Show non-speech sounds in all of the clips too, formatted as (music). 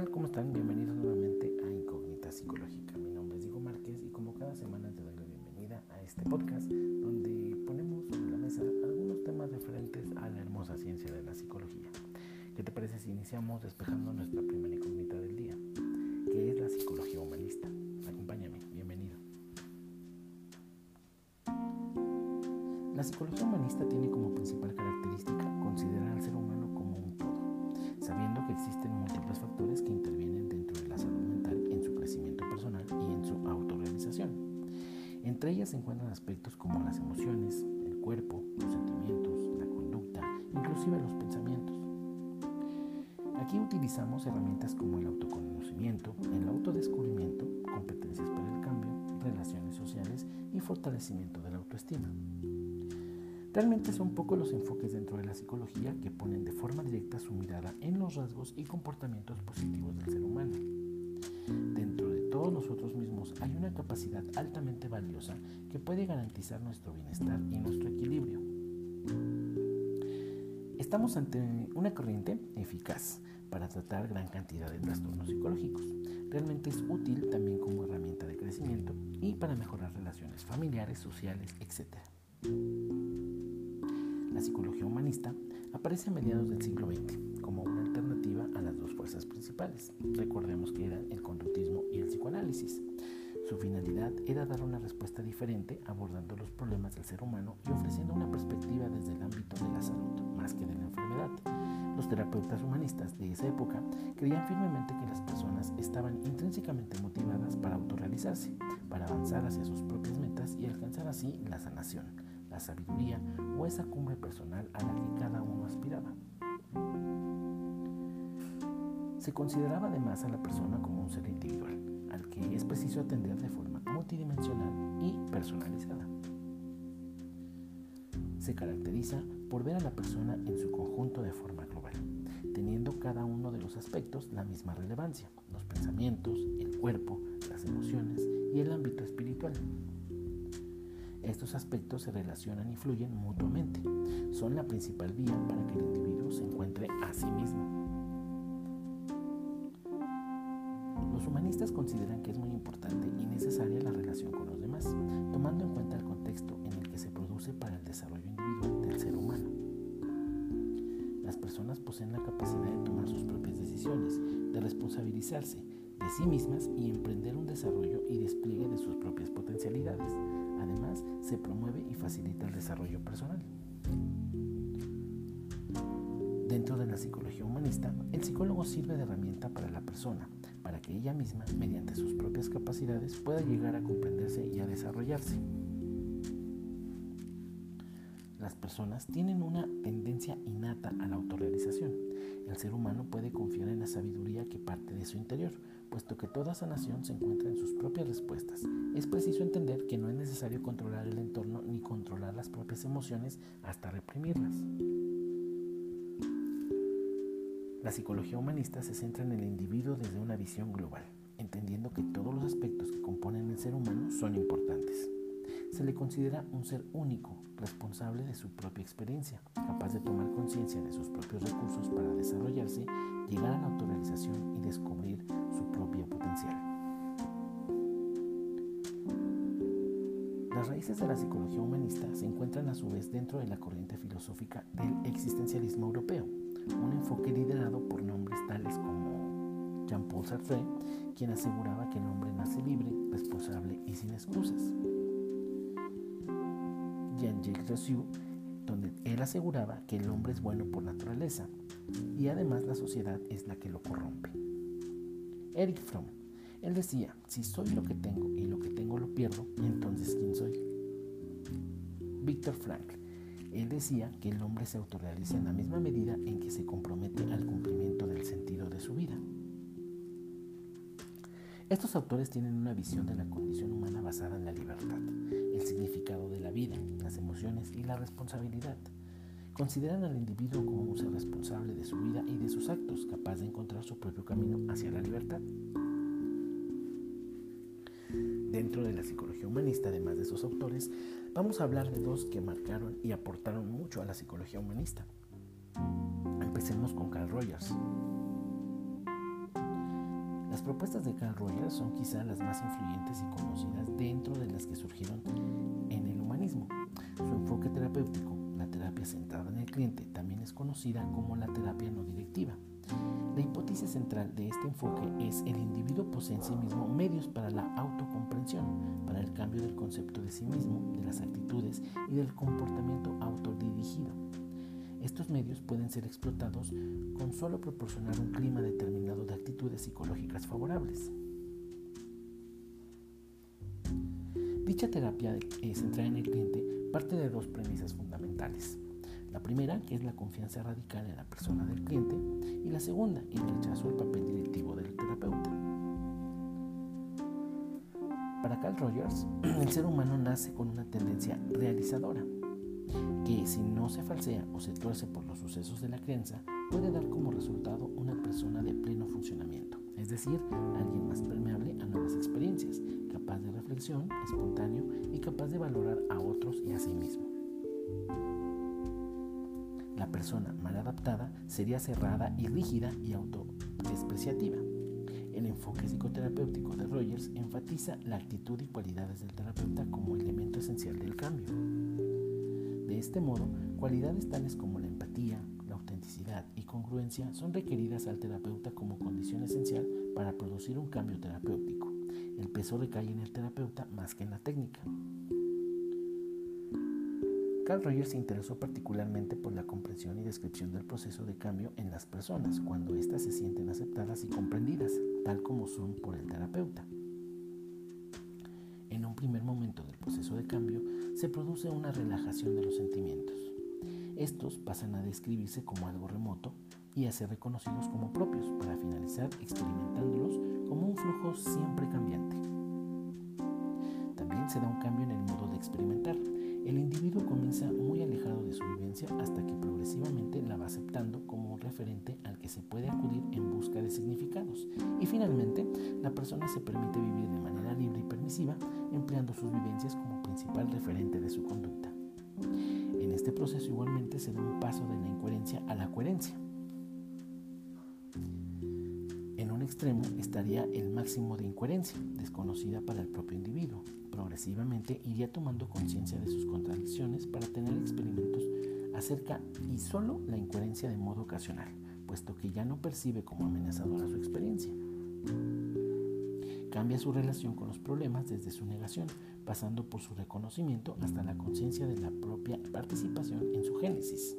tal? ¿Cómo están? Bienvenidos nuevamente a Incógnita Psicológica. Mi nombre es Diego Márquez y como cada semana te doy la bienvenida a este podcast donde ponemos sobre la mesa algunos temas referentes a la hermosa ciencia de la psicología. ¿Qué te parece si iniciamos despejando nuestra primera incógnita del día? que es la psicología humanista? Acompáñame, bienvenido. La psicología humanista tiene como principal característica considerar al ser humano como un todo, sabiendo que existen múltiples se encuentran aspectos como las emociones, el cuerpo, los sentimientos, la conducta, inclusive los pensamientos. Aquí utilizamos herramientas como el autoconocimiento, el autodescubrimiento, competencias para el cambio, relaciones sociales y fortalecimiento de la autoestima. Realmente son pocos los enfoques dentro de la psicología que ponen de forma directa su mirada en los rasgos y comportamientos positivos del ser humano. Dentro de todos nosotros mismos hay una capacidad altamente valiosa que puede garantizar nuestro bienestar y nuestro equilibrio. Estamos ante una corriente eficaz para tratar gran cantidad de trastornos psicológicos. Realmente es útil también como herramienta de crecimiento y para mejorar relaciones familiares, sociales, etc. La psicología humanista aparece a mediados del siglo XX como una alternativa a las dos fuerzas principales. Recordemos que eran el conductismo y el psicoanálisis. Su finalidad era dar una respuesta diferente abordando los problemas del ser humano y ofreciendo una perspectiva desde el ámbito de la salud más que de la enfermedad. Los terapeutas humanistas de esa época creían firmemente que las personas estaban intrínsecamente motivadas para autorrealizarse, para avanzar hacia sus propias metas y alcanzar así la sanación la sabiduría o esa cumbre personal a la que cada uno aspiraba. Se consideraba además a la persona como un ser individual, al que es preciso atender de forma multidimensional y personalizada. Se caracteriza por ver a la persona en su conjunto de forma global, teniendo cada uno de los aspectos la misma relevancia, los pensamientos, el cuerpo, las emociones y el ámbito espiritual. Estos aspectos se relacionan y fluyen mutuamente. Son la principal vía para que el individuo se encuentre a sí mismo. Los humanistas consideran que es muy importante y necesaria la relación con los demás, tomando en cuenta el contexto en el que se produce para el desarrollo individual del ser humano. Las personas poseen la capacidad de tomar sus propias decisiones, de responsabilizarse de sí mismas y emprender un desarrollo y despliegue de sus propias potencialidades se promueve y facilita el desarrollo personal. Dentro de la psicología humanista, el psicólogo sirve de herramienta para la persona, para que ella misma, mediante sus propias capacidades, pueda llegar a comprenderse y a desarrollarse. Las personas tienen una tendencia innata a la autorrealización. El ser humano puede confiar en la sabiduría que parte de su interior, puesto que toda sanación se encuentra en sus propias respuestas. Es preciso entender que no es necesario controlar el entorno ni controlar las propias emociones hasta reprimirlas. La psicología humanista se centra en el individuo desde una visión global, entendiendo que todos los aspectos que componen el ser humano son importantes. Se le considera un ser único, responsable de su propia experiencia, capaz de tomar conciencia de sus propios recursos para desarrollarse, llegar a la autorrealización y descubrir su potencial. Las raíces de la psicología humanista se encuentran a su vez dentro de la corriente filosófica del existencialismo europeo, un enfoque liderado por nombres tales como Jean-Paul Sartre, quien aseguraba que el hombre nace libre, responsable y sin excusas. Jean-Jacques Rousseau, donde él aseguraba que el hombre es bueno por naturaleza y además la sociedad es la que lo corrompe. Eric Fromm, él decía, si soy lo que tengo y lo que tengo lo pierdo, entonces ¿quién soy? Víctor Frank, él decía que el hombre se autorrealiza en la misma medida en que se compromete al cumplimiento del sentido de su vida. Estos autores tienen una visión de la condición humana basada en la libertad, el significado de la vida, las emociones y la responsabilidad. Consideran al individuo como un ser responsable de su vida y de sus actos, capaz de encontrar su propio camino hacia la libertad. Dentro de la psicología humanista, además de esos autores, vamos a hablar de dos que marcaron y aportaron mucho a la psicología humanista. Empecemos con Carl Rogers. Las propuestas de Carl Rogers son quizá las más influyentes y conocidas dentro de las que surgieron en el humanismo. Su enfoque terapéutico, también es conocida como la terapia no directiva. La hipótesis central de este enfoque es el individuo posee en sí mismo medios para la autocomprensión, para el cambio del concepto de sí mismo, de las actitudes y del comportamiento autodirigido. Estos medios pueden ser explotados con solo proporcionar un clima determinado de actitudes psicológicas favorables. Dicha terapia centrada en el cliente parte de dos premisas fundamentales. La primera, que es la confianza radical en la persona del cliente, y la segunda, el rechazo al papel directivo del terapeuta. Para Carl Rogers, (clears throat) el ser humano nace con una tendencia realizadora, que si no se falsea o se tuerce por los sucesos de la creencia, puede dar como resultado una persona de pleno funcionamiento, es decir, alguien más permeable a nuevas experiencias, capaz de reflexión, espontáneo y capaz de valorar a otros y a sí mismo. Persona mal adaptada sería cerrada y rígida y autodespreciativa. El enfoque psicoterapéutico de Rogers enfatiza la actitud y cualidades del terapeuta como elemento esencial del cambio. De este modo, cualidades tales como la empatía, la autenticidad y congruencia son requeridas al terapeuta como condición esencial para producir un cambio terapéutico. El peso recae en el terapeuta más que en la técnica. Carl Rogers se interesó particularmente por la comprensión y descripción del proceso de cambio en las personas cuando éstas se sienten aceptadas y comprendidas, tal como son por el terapeuta. En un primer momento del proceso de cambio se produce una relajación de los sentimientos. Estos pasan a describirse como algo remoto y a ser reconocidos como propios, para finalizar experimentándolos como un flujo siempre cambiante. También se da un cambio en el modo de experimentar. El individuo comienza muy alejado de su vivencia hasta que progresivamente la va aceptando como un referente al que se puede acudir en busca de significados. Y finalmente, la persona se permite vivir de manera libre y permisiva, empleando sus vivencias como principal referente de su conducta. En este proceso igualmente se da un paso de la incoherencia a la coherencia. Un extremo estaría el máximo de incoherencia, desconocida para el propio individuo. Progresivamente iría tomando conciencia de sus contradicciones para tener experimentos acerca y solo la incoherencia de modo ocasional, puesto que ya no percibe como amenazadora su experiencia. Cambia su relación con los problemas desde su negación, pasando por su reconocimiento hasta la conciencia de la propia participación en su génesis.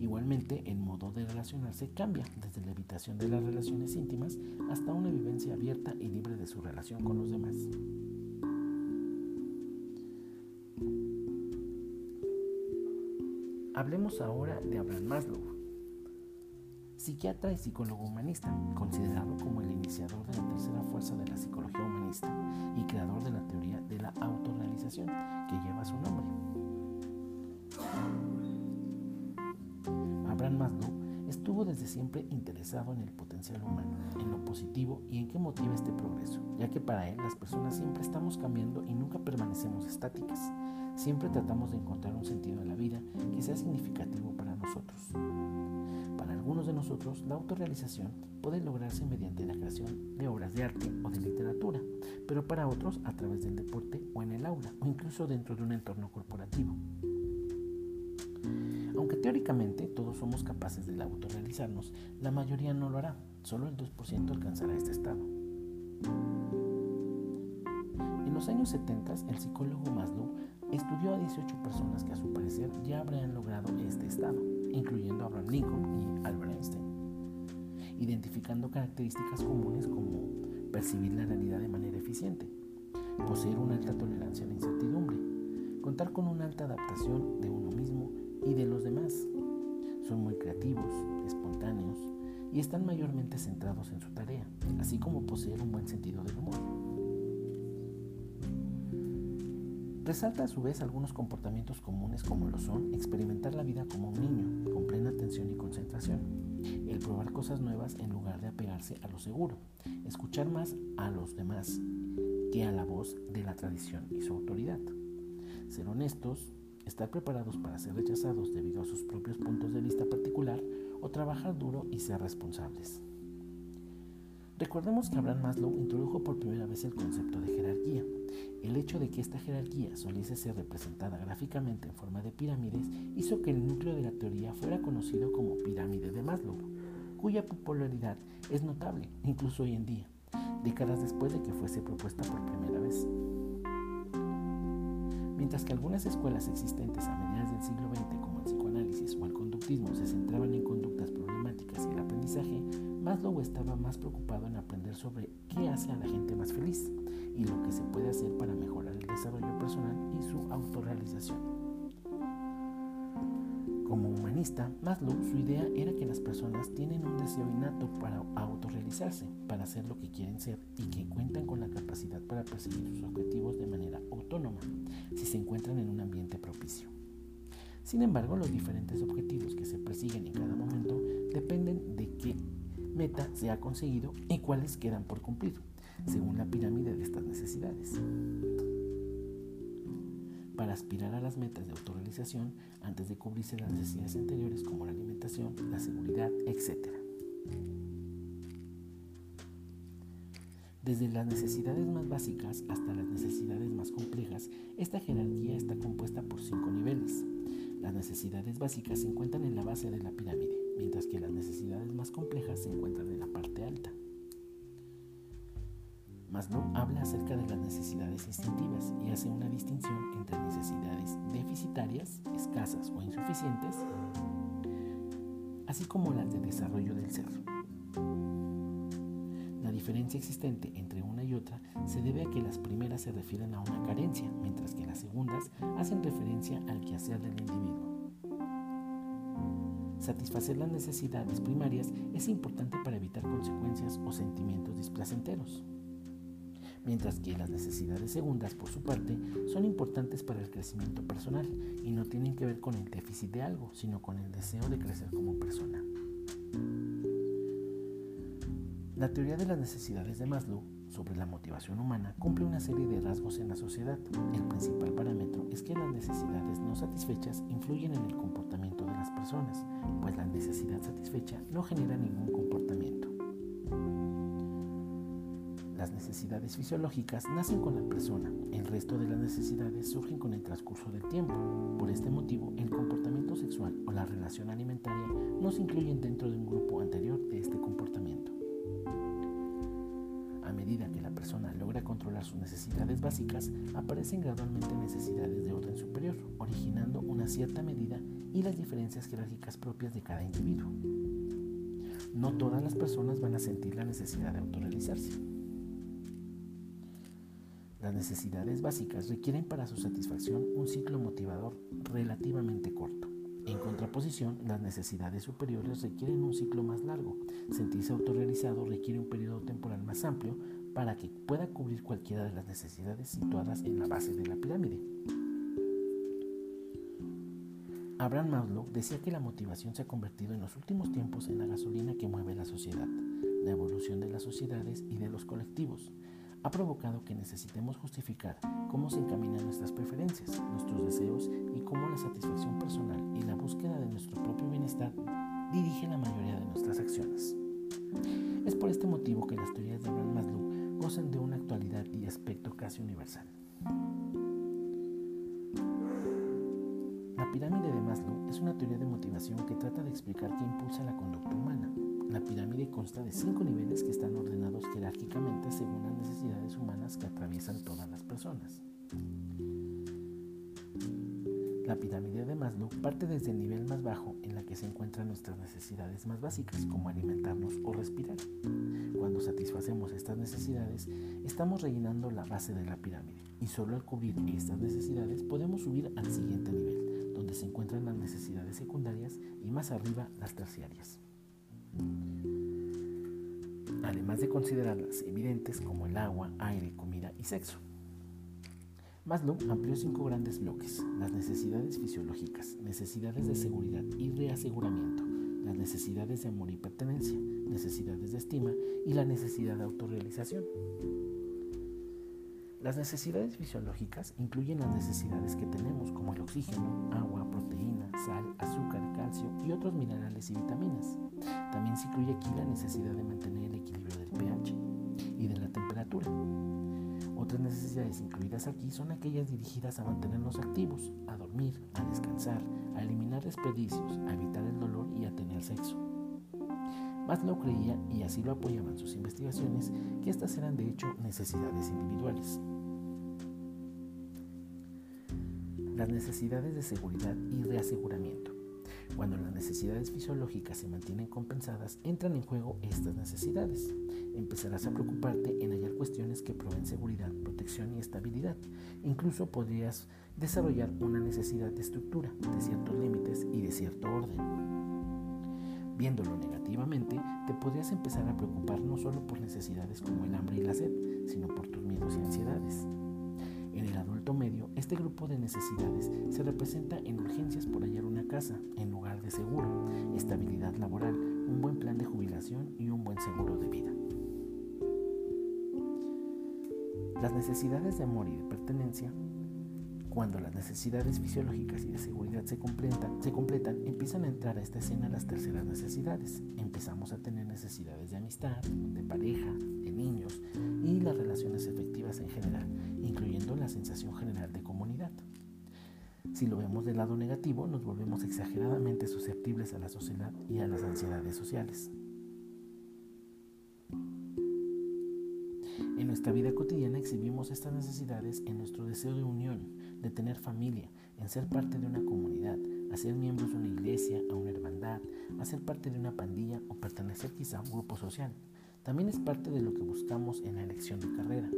Igualmente, el modo de relacionarse cambia desde la evitación de las relaciones íntimas hasta una vivencia abierta y libre de su relación con los demás. Hablemos ahora de Abraham Maslow, psiquiatra y psicólogo humanista, considerado como el iniciador de la tercera fuerza de la psicología humanista y creador de la teoría de la autorrealización que lleva su nombre. Maslow estuvo desde siempre interesado en el potencial humano, en lo positivo y en qué motiva este progreso, ya que para él las personas siempre estamos cambiando y nunca permanecemos estáticas. Siempre tratamos de encontrar un sentido en la vida que sea significativo para nosotros. Para algunos de nosotros, la autorrealización puede lograrse mediante la creación de obras de arte o de literatura, pero para otros a través del deporte o en el aula, o incluso dentro de un entorno corporativo. Aunque teóricamente todos somos capaces de autorrealizarnos, la mayoría no lo hará, solo el 2% alcanzará este estado. En los años 70, el psicólogo Maslow estudió a 18 personas que a su parecer ya habrían logrado este estado, incluyendo a Abraham Lincoln y Albert Einstein, identificando características comunes como percibir la realidad de manera eficiente, poseer una alta tolerancia a la incertidumbre, contar con una alta adaptación de uno mismo y de los demás. Son muy creativos, espontáneos y están mayormente centrados en su tarea, así como poseer un buen sentido del humor. Resalta a su vez algunos comportamientos comunes como lo son experimentar la vida como un niño, con plena atención y concentración, el probar cosas nuevas en lugar de apegarse a lo seguro, escuchar más a los demás que a la voz de la tradición y su autoridad, ser honestos, estar preparados para ser rechazados debido a sus propios puntos de vista particular o trabajar duro y ser responsables. Recordemos que Abraham Maslow introdujo por primera vez el concepto de jerarquía. El hecho de que esta jerarquía soliese ser representada gráficamente en forma de pirámides hizo que el núcleo de la teoría fuera conocido como pirámide de Maslow, cuya popularidad es notable incluso hoy en día, décadas después de que fuese propuesta por primera vez. Mientras que algunas escuelas existentes a mediados del siglo XX, como el psicoanálisis o el conductismo, se centraban en conductas problemáticas y el aprendizaje, Maslow estaba más preocupado en aprender sobre qué hace a la gente más feliz y lo que se puede hacer para mejorar el desarrollo personal y su autorrealización. Como humanista, Maslow su idea era que las personas tienen un deseo innato para autorrealizarse, para hacer lo que quieren ser y que cuentan con la capacidad para perseguir sus objetivos de manera autónoma si se encuentran en un ambiente propicio. Sin embargo, los diferentes objetivos que se persiguen en cada momento dependen de qué meta se ha conseguido y cuáles quedan por cumplir, según la pirámide de estas necesidades. Para aspirar a las metas de autorrealización, antes de cubrirse las necesidades anteriores como la alimentación, la seguridad, etc. Desde las necesidades más básicas hasta las necesidades más complejas, esta jerarquía está compuesta por cinco niveles. Las necesidades básicas se encuentran en la base de la pirámide, mientras que las necesidades más complejas se encuentran en la parte alta. Maslow habla acerca de las necesidades instintivas y hace una distinción entre necesidades deficitarias, escasas o insuficientes, así como las de desarrollo del ser. Diferencia existente entre una y otra se debe a que las primeras se refieren a una carencia, mientras que las segundas hacen referencia al quehacer del individuo. Satisfacer las necesidades primarias es importante para evitar consecuencias o sentimientos displacenteros, mientras que las necesidades segundas, por su parte, son importantes para el crecimiento personal y no tienen que ver con el déficit de algo, sino con el deseo de crecer como persona. La teoría de las necesidades de Maslow sobre la motivación humana cumple una serie de rasgos en la sociedad. El principal parámetro es que las necesidades no satisfechas influyen en el comportamiento de las personas, pues la necesidad satisfecha no genera ningún comportamiento. Las necesidades fisiológicas nacen con la persona, el resto de las necesidades surgen con el transcurso del tiempo. Por este motivo, el comportamiento sexual o la relación alimentaria no se incluyen dentro de un grupo anterior de este comportamiento. Medida que la persona logra controlar sus necesidades básicas, aparecen gradualmente necesidades de orden superior, originando una cierta medida y las diferencias jerárquicas propias de cada individuo. No todas las personas van a sentir la necesidad de autorrealizarse. Las necesidades básicas requieren para su satisfacción un ciclo motivador relativamente corto. Contraposición, las necesidades superiores requieren un ciclo más largo. Sentirse autorrealizado requiere un periodo temporal más amplio para que pueda cubrir cualquiera de las necesidades situadas en la base de la pirámide. Abraham Maslow decía que la motivación se ha convertido en los últimos tiempos en la gasolina que mueve la sociedad. La evolución de las sociedades y de los colectivos ha provocado que necesitemos justificar cómo se encaminan nuestras preferencias, nuestros deseos y cómo la satisfacción personal y la búsqueda de nuestro propio bienestar dirigen la mayoría de nuestras acciones. Es por este motivo que las teorías de Abraham Maslow gozan de una actualidad y aspecto casi universal. La pirámide de Maslow es una teoría de motivación que trata de explicar qué impulsa la conducta humana. La pirámide consta de cinco niveles que están ordenados jerárquicamente según las necesidades humanas que atraviesan todas las personas. La pirámide de Maslow parte desde el nivel más bajo en la que se encuentran nuestras necesidades más básicas, como alimentarnos o respirar. Cuando satisfacemos estas necesidades, estamos rellenando la base de la pirámide y solo al cubrir estas necesidades podemos subir al siguiente nivel donde se encuentran las necesidades secundarias y más arriba las terciarias. Además de considerarlas evidentes como el agua, aire, comida y sexo. Maslow amplió cinco grandes bloques, las necesidades fisiológicas, necesidades de seguridad y reaseguramiento, las necesidades de amor y pertenencia, necesidades de estima y la necesidad de autorrealización. Las necesidades fisiológicas incluyen las necesidades que tenemos como el oxígeno, agua, proteína, sal, azúcar, calcio y otros minerales y vitaminas. También se incluye aquí la necesidad de mantener el equilibrio del pH y de la temperatura. Otras necesidades incluidas aquí son aquellas dirigidas a mantenernos activos, a dormir, a descansar, a eliminar desperdicios, a evitar el dolor y a tener sexo. Maslow creía, y así lo apoyaban sus investigaciones, que estas eran de hecho necesidades individuales. Las necesidades de seguridad y reaseguramiento. Cuando las necesidades fisiológicas se mantienen compensadas, entran en juego estas necesidades. Empezarás a preocuparte en hallar cuestiones que proveen seguridad, protección y estabilidad. Incluso podrías desarrollar una necesidad de estructura, de ciertos límites y de cierto orden. Viéndolo negativamente, te podrías empezar a preocupar no solo por necesidades como el hambre y la sed, sino por tus miedos y ansiedades. En el medio, este grupo de necesidades se representa en urgencias por hallar una casa, en lugar de seguro, estabilidad laboral, un buen plan de jubilación y un buen seguro de vida. Las necesidades de amor y de pertenencia cuando las necesidades fisiológicas y de seguridad se completan, se completan, empiezan a entrar a esta escena las terceras necesidades. Empezamos a tener necesidades de amistad, de pareja, de niños y las relaciones efectivas en general, incluyendo sensación general de comunidad. Si lo vemos del lado negativo, nos volvemos exageradamente susceptibles a la sociedad y a las ansiedades sociales. En nuestra vida cotidiana exhibimos estas necesidades en nuestro deseo de unión, de tener familia, en ser parte de una comunidad, a ser miembros de una iglesia, a una hermandad, a ser parte de una pandilla o pertenecer quizá a un grupo social. También es parte de lo que buscamos en la elección de carrera.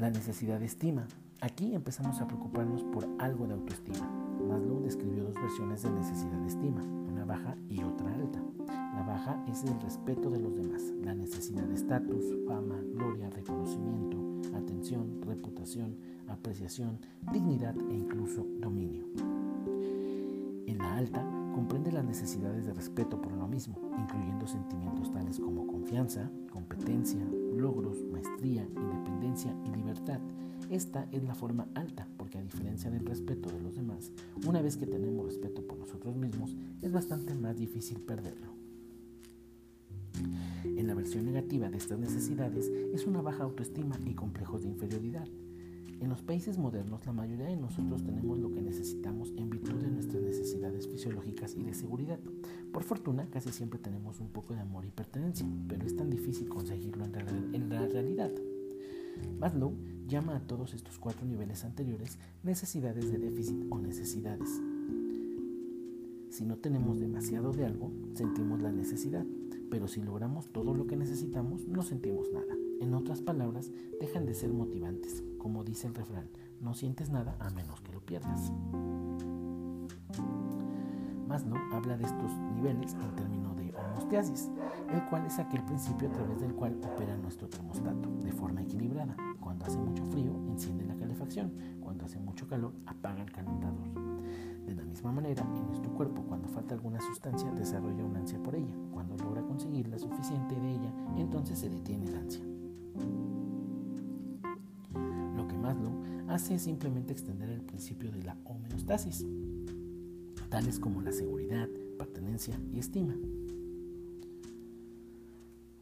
La necesidad de estima. Aquí empezamos a preocuparnos por algo de autoestima. Maslow describió dos versiones de necesidad de estima, una baja y otra alta. La baja es el respeto de los demás, la necesidad de estatus, fama, gloria, reconocimiento, atención, reputación, apreciación, dignidad e incluso dominio. En la alta comprende las necesidades de respeto por lo mismo, incluyendo sentimientos tales como confianza, competencia, logros, maestría, independencia y libertad. Esta es la forma alta, porque a diferencia del respeto de los demás, una vez que tenemos respeto por nosotros mismos, es bastante más difícil perderlo. En la versión negativa de estas necesidades es una baja autoestima y complejos de inferioridad. En los países modernos la mayoría de nosotros tenemos lo que necesitamos en virtud de nuestras necesidades fisiológicas y de seguridad. Por fortuna casi siempre tenemos un poco de amor y pertenencia, pero es tan difícil conseguirlo en, la realidad. Maslow llama a todos estos cuatro niveles anteriores necesidades de déficit o necesidades. Si no tenemos demasiado de algo, sentimos la necesidad pero si logramos todo lo que necesitamos, no sentimos nada. En otras palabras, dejan de ser motivantes. Como dice el refrán, no sientes nada a menos que lo pierdas. Maslow habla de estos niveles en términos de homostasis, el cual es aquel principio a través del cual opera nuestro termostato de forma equilibrada. Cuando hace mucho frío, enciende la calefacción. Cuando hace mucho calor, apaga el calentador. De la misma manera, en nuestro cuerpo, cuando falta alguna sustancia, desarrolla una ansia por ella. Cuando logra conseguir la suficiente de ella, entonces se detiene la ansia. Hace simplemente extender el principio de la homeostasis, tales como la seguridad, pertenencia y estima.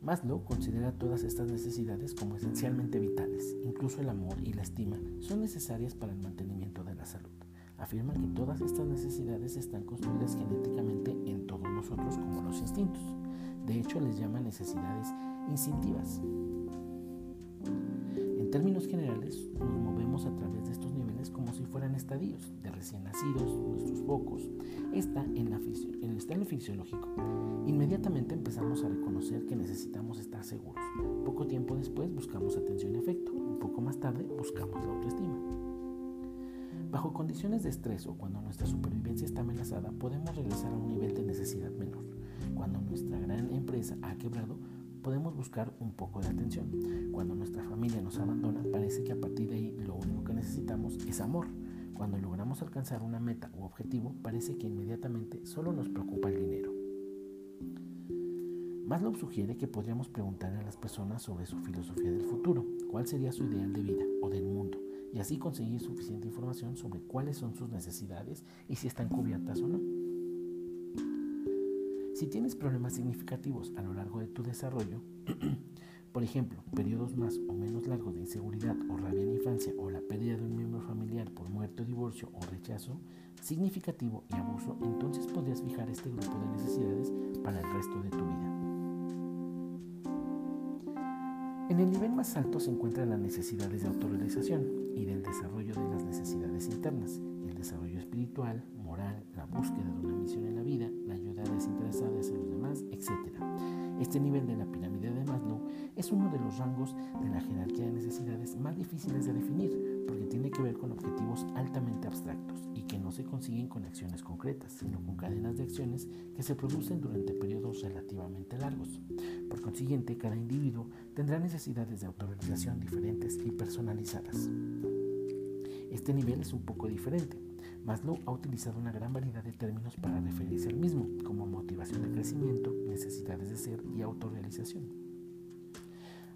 Maslow considera todas estas necesidades como esencialmente vitales, incluso el amor y la estima son necesarias para el mantenimiento de la salud afirma que todas estas necesidades están construidas genéticamente en todos nosotros como los instintos. De hecho, les llama necesidades instintivas. En términos generales, nos movemos a través de estos niveles como si fueran estadios de recién nacidos, nuestros focos. Está en, la en el estado fisiológico. Inmediatamente empezamos a reconocer que necesitamos estar seguros. Poco tiempo después buscamos atención y afecto. Un poco más tarde buscamos la autoestima. Bajo condiciones de estrés o cuando nuestra supervivencia está amenazada, podemos regresar a un nivel de necesidad menor. Cuando nuestra gran empresa ha quebrado, podemos buscar un poco de atención. Cuando nuestra familia nos abandona, parece que a partir de ahí lo único que necesitamos es amor. Cuando logramos alcanzar una meta u objetivo, parece que inmediatamente solo nos preocupa el dinero. Maslow sugiere que podríamos preguntarle a las personas sobre su filosofía del futuro, cuál sería su ideal de vida o del mundo, y así conseguir suficiente información sobre cuáles son sus necesidades y si están cubiertas o no. Si tienes problemas significativos a lo largo de tu desarrollo, (clears throat) por ejemplo, periodos más o menos largos de inseguridad o rabia en infancia o la pérdida de un miembro familiar por muerte, divorcio o rechazo significativo y abuso, entonces podrías fijar este grupo de necesidades para el resto de tu vida. En el nivel más alto se encuentran las necesidades de autorrealización y del desarrollo de las necesidades internas, el desarrollo espiritual, moral, la búsqueda de una misión en la vida, la ayuda desinteresada hacia los demás, etc. Este nivel de la pirámide de Maslow es uno de los rangos de la jerarquía de necesidades más difíciles de definir porque tiene que ver con objetivos altamente abstractos y que no se consiguen con acciones concretas, sino con cadenas de acciones que se producen durante periodos relativamente largos. Por consiguiente, cada individuo tendrá necesidades de autorización diferentes y personalizadas. Este nivel es un poco diferente. Maslow ha utilizado una gran variedad de términos para referirse al mismo, como motivación de crecimiento, necesidades de ser y autorrealización.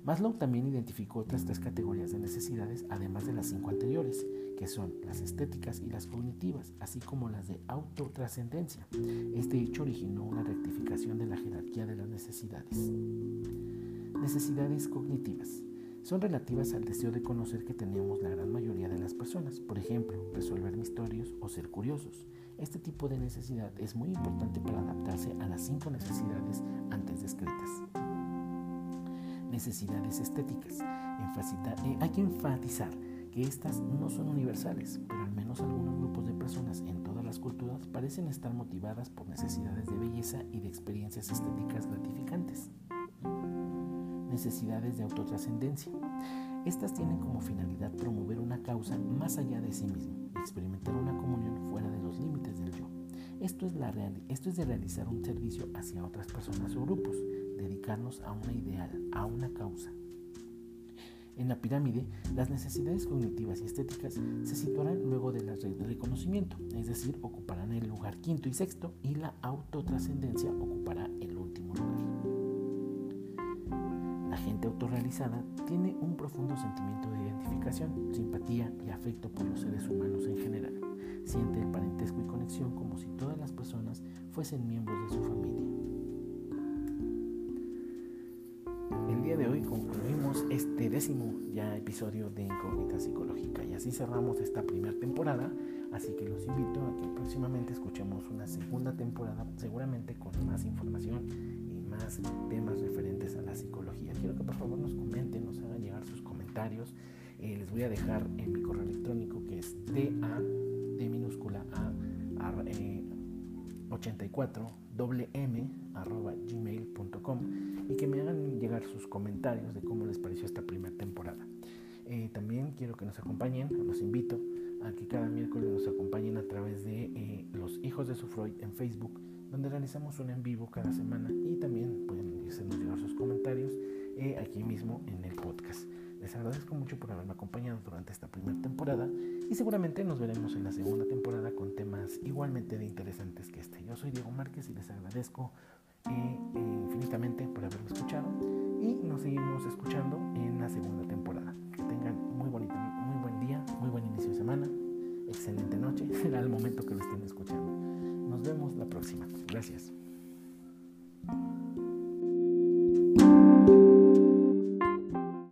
Maslow también identificó otras tres categorías de necesidades, además de las cinco anteriores, que son las estéticas y las cognitivas, así como las de autotrascendencia. Este hecho originó una rectificación de la jerarquía de las necesidades. Necesidades cognitivas son relativas al deseo de conocer que tenemos la gran mayoría de las personas, por ejemplo, resolver misterios o ser curiosos. Este tipo de necesidad es muy importante para adaptarse a las cinco necesidades antes descritas. Necesidades estéticas. Eh, hay que enfatizar que estas no son universales, pero al menos algunos grupos de personas en todas las culturas parecen estar motivadas por necesidades de belleza y de experiencias estéticas gratificantes necesidades de autotrascendencia. Estas tienen como finalidad promover una causa más allá de sí mismo experimentar una comunión fuera de los límites del yo. Esto es, de realizar un servicio hacia otras personas o grupos, dedicarnos a una ideal, a una causa. En la pirámide, las necesidades cognitivas y estéticas se situarán luego de la red de reconocimiento, es decir, ocuparán el lugar quinto y sexto y la autotrascendencia ocupará el último lugar gente autorrealizada tiene un profundo sentimiento de identificación, simpatía y afecto por los seres humanos en general. Siente el parentesco y conexión como si todas las personas fuesen miembros de su familia. El día de hoy concluimos este décimo ya episodio de Incógnita Psicológica y así cerramos esta primera temporada. Así que los invito a que próximamente escuchemos una segunda temporada, seguramente con más información temas referentes a la psicología. Quiero que por favor nos comenten, nos hagan llegar sus comentarios. Eh, les voy a dejar en mi correo electrónico que es DA, de minúscula A, 84 eh, m arroba gmail.com y que me hagan llegar sus comentarios de cómo les pareció esta primera temporada. Eh, también quiero que nos acompañen, los invito a que cada miércoles nos acompañen a través de Los Hijos de su Freud en Facebook donde realizamos un en vivo cada semana y también pueden hacernos llegar sus comentarios eh, aquí mismo en el podcast. Les agradezco mucho por haberme acompañado durante esta primera temporada y seguramente nos veremos en la segunda temporada con temas igualmente de interesantes que este. Yo soy Diego Márquez y les agradezco eh, infinitamente por haberme escuchado y nos seguimos escuchando en la segunda temporada. Que tengan muy bonito, muy buen día, muy buen inicio de semana, excelente noche, (laughs) será el momento que lo estén escuchando. Nos vemos la próxima. Gracias.